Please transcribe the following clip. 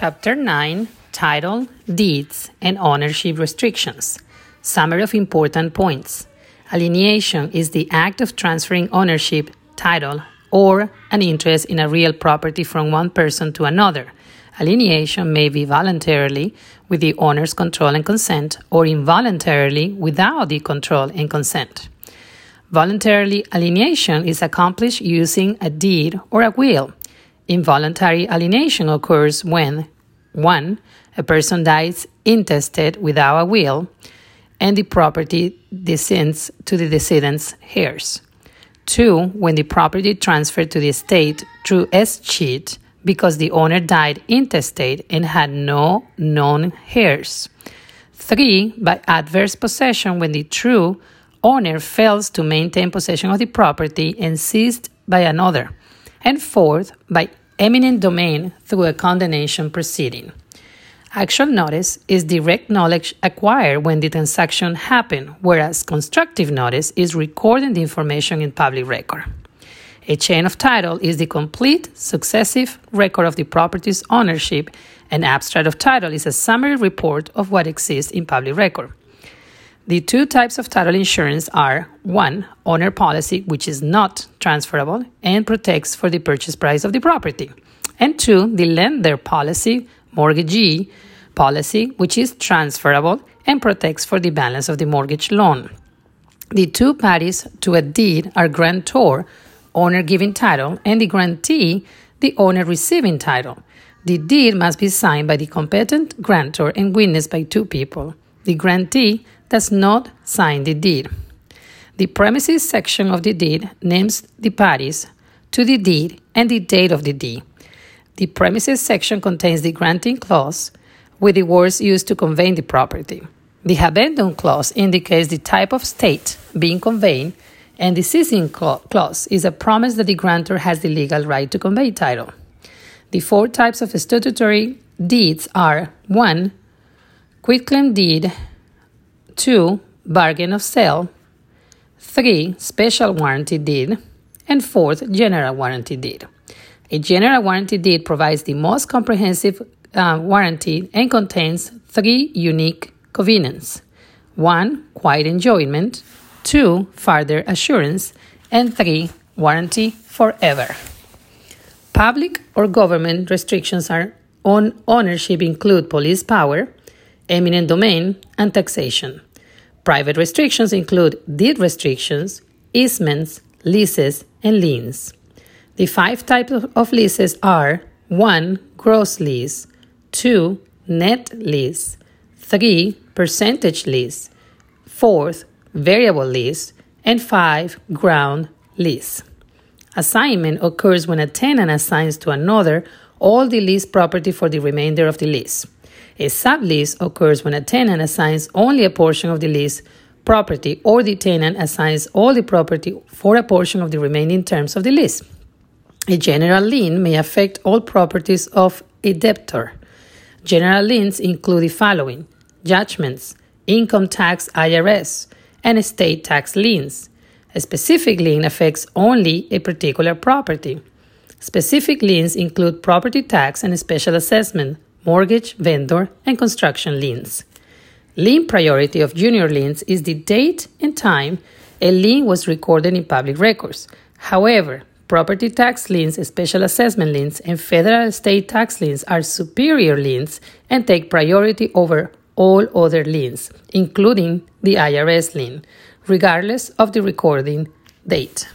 Chapter 9 Title, Deeds, and Ownership Restrictions. Summary of important points. Alienation is the act of transferring ownership, title, or an interest in a real property from one person to another. Alienation may be voluntarily with the owner's control and consent, or involuntarily without the control and consent. Voluntarily alienation is accomplished using a deed or a will. Involuntary alienation occurs when 1. A person dies intestate without a will, and the property descends to the decedent's heirs. 2. When the property transferred to the estate through escheat because the owner died intestate and had no known heirs. 3. By adverse possession when the true owner fails to maintain possession of the property and seized by another. And fourth, by eminent domain through a condemnation proceeding. Actual notice is direct knowledge acquired when the transaction happened, whereas constructive notice is recording the information in public record. A chain of title is the complete, successive record of the property's ownership. An abstract of title is a summary report of what exists in public record. The two types of title insurance are one, owner policy, which is not transferable and protects for the purchase price of the property, and two, the lender policy, mortgagee policy, which is transferable and protects for the balance of the mortgage loan. The two parties to a deed are grantor, owner giving title, and the grantee, the owner receiving title. The deed must be signed by the competent grantor and witnessed by two people. The grantee does not sign the deed. The premises section of the deed names the parties to the deed and the date of the deed. The premises section contains the granting clause with the words used to convey the property. The habendum clause indicates the type of estate being conveyed, and the seisin clause is a promise that the grantor has the legal right to convey title. The four types of statutory deeds are 1. Quitclaim deed 2. Bargain of sale. 3. Special warranty deed. And fourth, general warranty deed. A general warranty deed provides the most comprehensive uh, warranty and contains three unique covenants 1. Quiet enjoyment, 2. Further assurance, and 3. Warranty forever. Public or government restrictions are on ownership include police power, eminent domain, and taxation. Private restrictions include deed restrictions, easements, leases, and liens. The five types of leases are 1. Gross lease, 2. Net lease, 3. Percentage lease, 4. Variable lease, and 5. Ground lease. Assignment occurs when a tenant assigns to another all the leased property for the remainder of the lease. A sublease occurs when a tenant assigns only a portion of the lease property or the tenant assigns all the property for a portion of the remaining terms of the lease. A general lien may affect all properties of a debtor. General liens include the following judgments, income tax IRS, and estate tax liens. A specific lien affects only a particular property. Specific liens include property tax and special assessment, mortgage, vendor, and construction liens. Lien priority of junior liens is the date and time a lien was recorded in public records. However, property tax liens, special assessment liens, and federal state tax liens are superior liens and take priority over all other liens, including the IRS lien, regardless of the recording date.